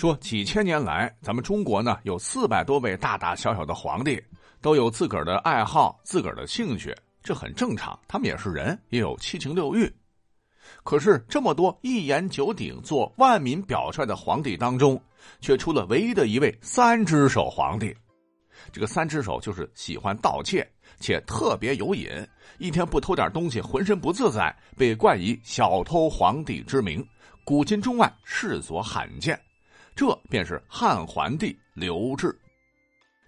说几千年来，咱们中国呢有四百多位大大小小的皇帝，都有自个儿的爱好、自个儿的兴趣，这很正常。他们也是人，也有七情六欲。可是这么多一言九鼎、做万民表率的皇帝当中，却出了唯一的一位三只手皇帝。这个三只手就是喜欢盗窃，且特别有瘾，一天不偷点东西浑身不自在，被冠以“小偷皇帝”之名，古今中外世所罕见。这便是汉桓帝刘志。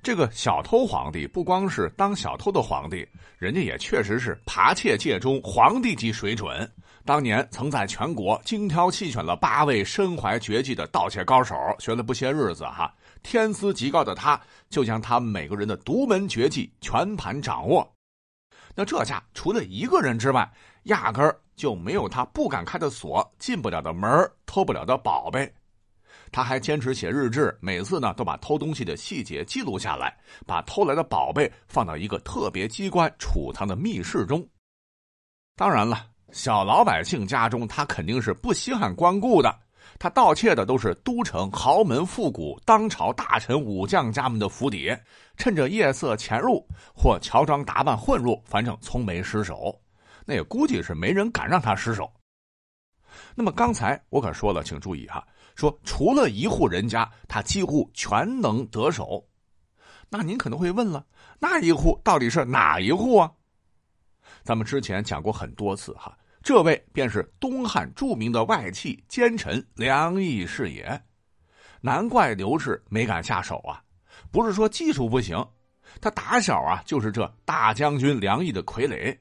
这个小偷皇帝不光是当小偷的皇帝，人家也确实是扒窃界中皇帝级水准。当年曾在全国精挑细选了八位身怀绝技的盗窃高手，学了不些日子哈。天资极高的他，就将他们每个人的独门绝技全盘掌握。那这下除了一个人之外，压根儿就没有他不敢开的锁、进不了的门、偷不了的宝贝。他还坚持写日志，每次呢都把偷东西的细节记录下来，把偷来的宝贝放到一个特别机关储藏的密室中。当然了，小老百姓家中他肯定是不稀罕光顾的。他盗窃的都是都城豪门富贾、当朝大臣、武将家们的府邸，趁着夜色潜入或乔装打扮混入，反正从没失手。那也估计是没人敢让他失手。那么刚才我可说了，请注意哈，说除了一户人家，他几乎全能得手。那您可能会问了，那一户到底是哪一户啊？咱们之前讲过很多次哈。这位便是东汉著名的外戚奸臣梁毅是也，难怪刘氏没敢下手啊！不是说技术不行，他打小啊就是这大将军梁毅的傀儡。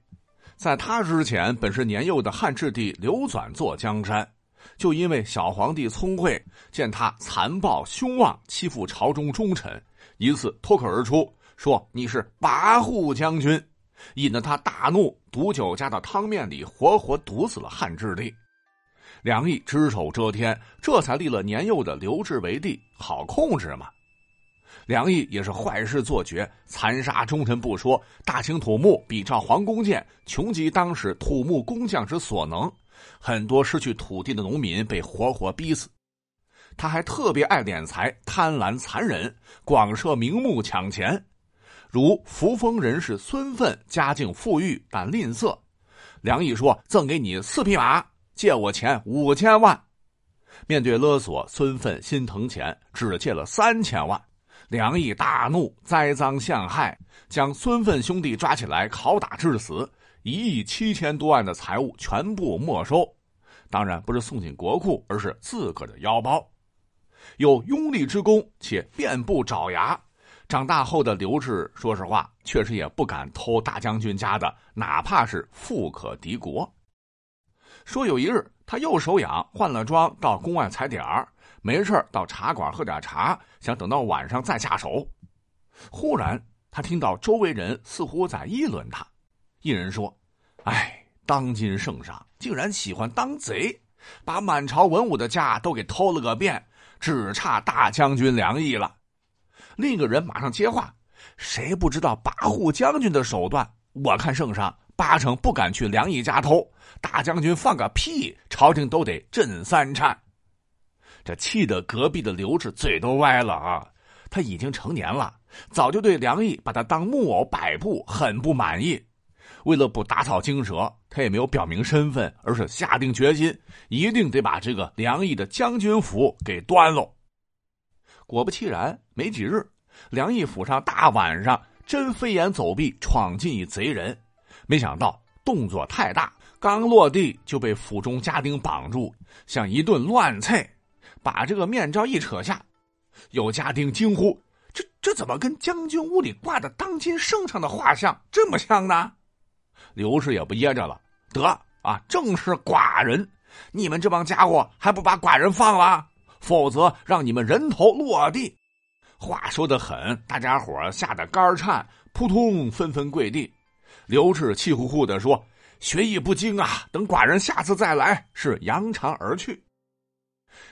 在他之前，本是年幼的汉质帝刘纂坐江山，就因为小皇帝聪慧，见他残暴凶妄，欺负朝中忠臣，一次脱口而出说：“你是跋扈将军。”引得他大怒，毒酒加到汤面里，活活毒死了汉质帝。梁毅只手遮天，这才立了年幼的刘志为帝，好控制嘛。梁毅也是坏事做绝，残杀忠臣不说，大兴土木，比照皇宫建，穷极当时土木工匠之所能，很多失去土地的农民被活活逼死。他还特别爱敛财，贪婪残忍，广设名目抢钱。如扶风人士孙奋家境富裕，但吝啬。梁毅说：“赠给你四匹马，借我钱五千万。”面对勒索，孙奋心疼钱，只借了三千万。梁毅大怒，栽赃陷害，将孙奋兄弟抓起来拷打致死，一亿七千多万的财物全部没收。当然不是送进国库，而是自个儿的腰包。有拥立之功，且遍布爪牙。长大后的刘志，说实话，确实也不敢偷大将军家的，哪怕是富可敌国。说有一日，他又手痒，换了装到宫外踩点儿，没事到茶馆喝点茶，想等到晚上再下手。忽然，他听到周围人似乎在议论他。一人说：“哎，当今圣上竟然喜欢当贼，把满朝文武的家都给偷了个遍，只差大将军梁毅了。”另一个人马上接话：“谁不知道跋扈将军的手段？我看圣上八成不敢去梁毅家偷。大将军放个屁，朝廷都得震三颤。”这气得隔壁的刘志嘴都歪了啊！他已经成年了，早就对梁毅把他当木偶摆布很不满意。为了不打草惊蛇，他也没有表明身份，而是下定决心，一定得把这个梁毅的将军府给端喽。果不其然，没几日，梁毅府上大晚上真飞檐走壁闯进一贼人，没想到动作太大，刚落地就被府中家丁绑住，像一顿乱菜，把这个面罩一扯下，有家丁惊呼：“这这怎么跟将军屋里挂的当今圣上的画像这么像呢？”刘氏也不掖着了，得啊，正是寡人，你们这帮家伙还不把寡人放了？否则让你们人头落地！话说的狠，大家伙吓得肝颤，扑通纷纷跪地。刘志气呼呼的说：“学艺不精啊，等寡人下次再来。”是扬长而去。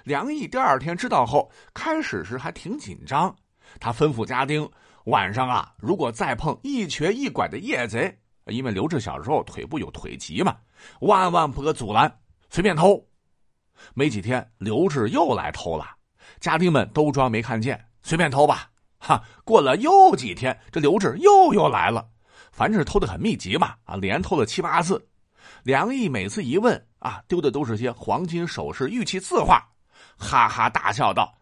梁毅第二天知道后，开始时还挺紧张。他吩咐家丁，晚上啊，如果再碰一瘸一拐的夜贼，因为刘志小时候腿部有腿疾嘛，万万不可阻拦，随便偷。没几天，刘志又来偷了。家丁们都装没看见，随便偷吧。哈，过了又几天，这刘志又又来了，凡是偷的很密集嘛，啊，连偷了七八次。梁毅每次一问，啊，丢的都是些黄金首饰、玉器字画，哈哈大笑道：“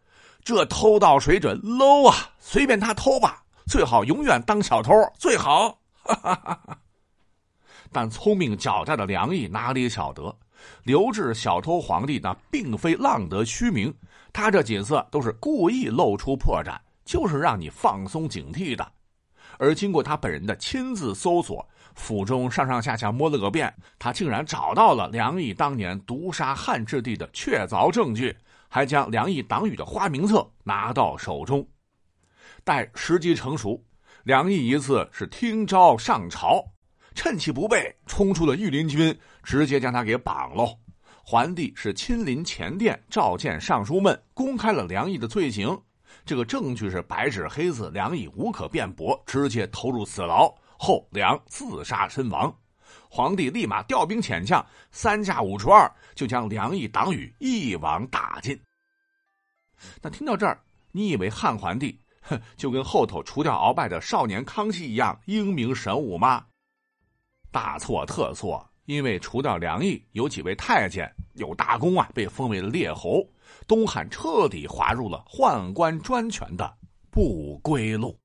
这偷盗水准 low 啊，随便他偷吧，最好永远当小偷最好。”哈哈哈哈。但聪明狡诈的梁毅哪里晓得，刘志小偷皇帝那并非浪得虚名，他这几次都是故意露出破绽，就是让你放松警惕的。而经过他本人的亲自搜索，府中上上下下摸了个遍，他竟然找到了梁毅当年毒杀汉质帝的确凿证据，还将梁毅党羽的花名册拿到手中。待时机成熟，梁毅一次是听招上朝。趁其不备，冲出了御林军，直接将他给绑喽。桓帝是亲临前殿召见尚书们，公开了梁毅的罪行。这个证据是白纸黑字，梁毅无可辩驳，直接投入死牢。后梁自杀身亡。皇帝立马调兵遣将，三下五除二就将梁毅党羽一网打尽。那听到这儿，你以为汉桓帝哼就跟后头除掉鳌拜的少年康熙一样英明神武吗？大错特错！因为除掉梁毅，有几位太监有大功啊，被封为了列侯，东汉彻底滑入了宦官专权的不归路。